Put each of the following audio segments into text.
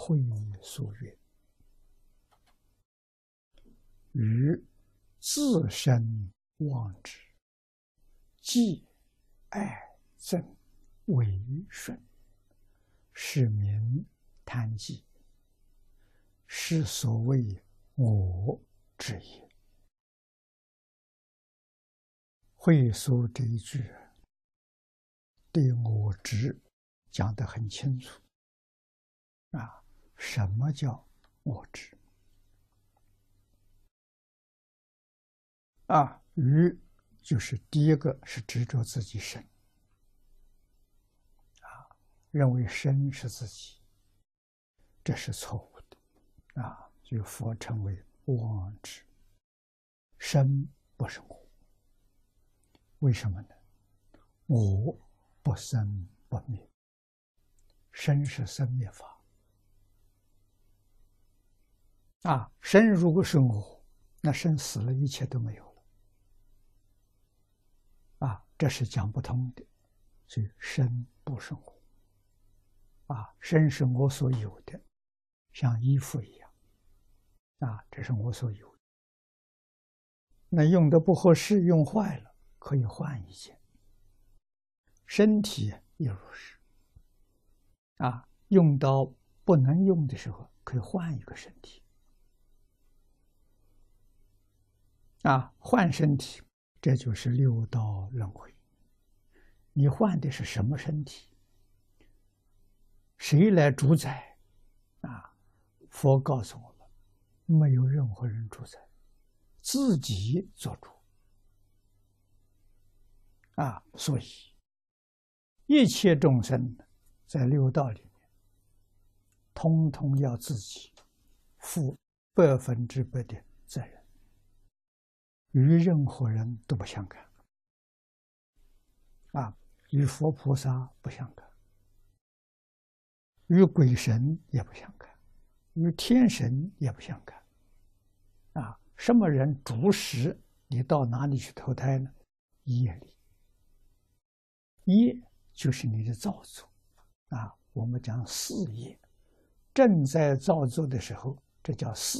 会所曰：“于自身妄之，既爱憎为顺，是名贪忌，是所谓我之也。”会所这一句，对我执讲得很清楚。啊，什么叫我执？啊，愚就是第一个是执着自己身，啊，认为身是自己，这是错误的，啊，就佛称为妄执，身不是我。为什么呢？我不生不灭，生是生灭法。啊，生如果是我，那生死了，一切都没有了。啊，这是讲不通的。所以生不是我。啊，生是我所有的，像衣服一样。啊，这是我所有。那用的不合适，用坏了。可以换一件，身体也如是。啊，用到不能用的时候，可以换一个身体。啊，换身体，这就是六道轮回。你换的是什么身体？谁来主宰？啊，佛告诉我们，没有任何人主宰，自己做主。啊，所以一切众生在六道里面，通通要自己负百分之百的责任，与任何人都不相干。啊，与佛菩萨不相干，与鬼神也不相干，与天神也不相干。啊，什么人主使你到哪里去投胎呢？业力。业就是你的造作，啊，我们讲事业，正在造作的时候，这叫事，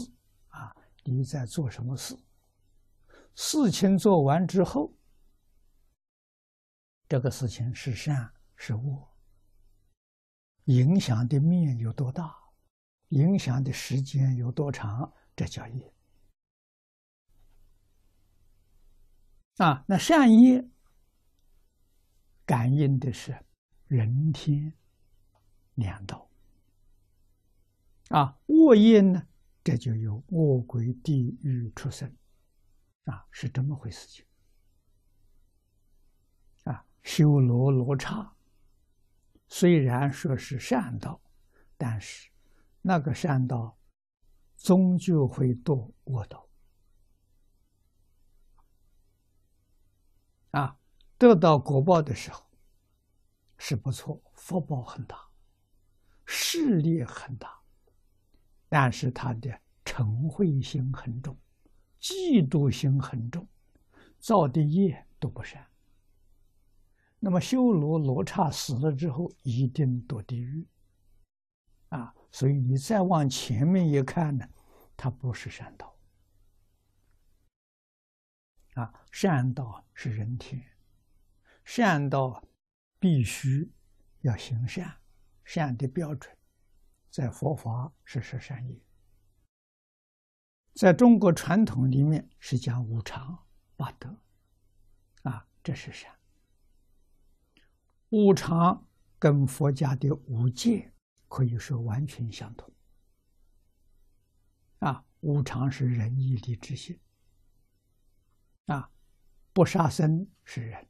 啊，你在做什么事？事情做完之后，这个事情是善是恶，影响的面有多大，影响的时间有多长，这叫业。啊，那善业。感应的是人天两道啊，恶业呢，这就有恶鬼、地狱、出生啊，是这么回事情啊。修罗罗刹虽然说是善道，但是那个善道终究会堕恶道啊。得到果报的时候是不错，福报很大，势力很大，但是他的嗔恚心很重，嫉妒心很重，造的业都不善。那么修罗罗刹死了之后，一定堕地狱啊！所以你再往前面一看呢，他不是善道啊，善道是人天。善道必须要行善，善的标准在佛法是十善业，在中国传统里面是讲五常八德，啊，这是善。五常跟佛家的五戒可以说完全相同，啊，五常是仁义礼智信，啊，不杀生是仁。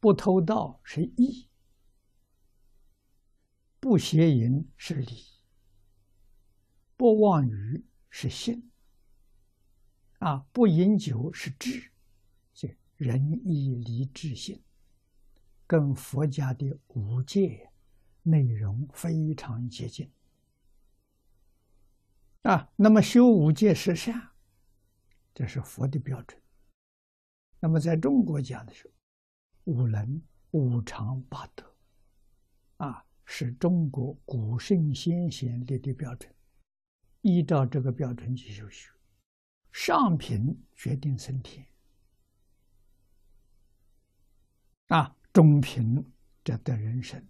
不偷盗是义，不邪淫是礼，不妄语是信，啊，不饮酒是智，这仁义礼智信，跟佛家的五戒内容非常接近。啊，那么修五戒十善，这是佛的标准。那么在中国讲的时候。五能、五常、八德，啊，是中国古圣先贤立的标准，依照这个标准去修行，上品决定升天，啊，中品则得人生。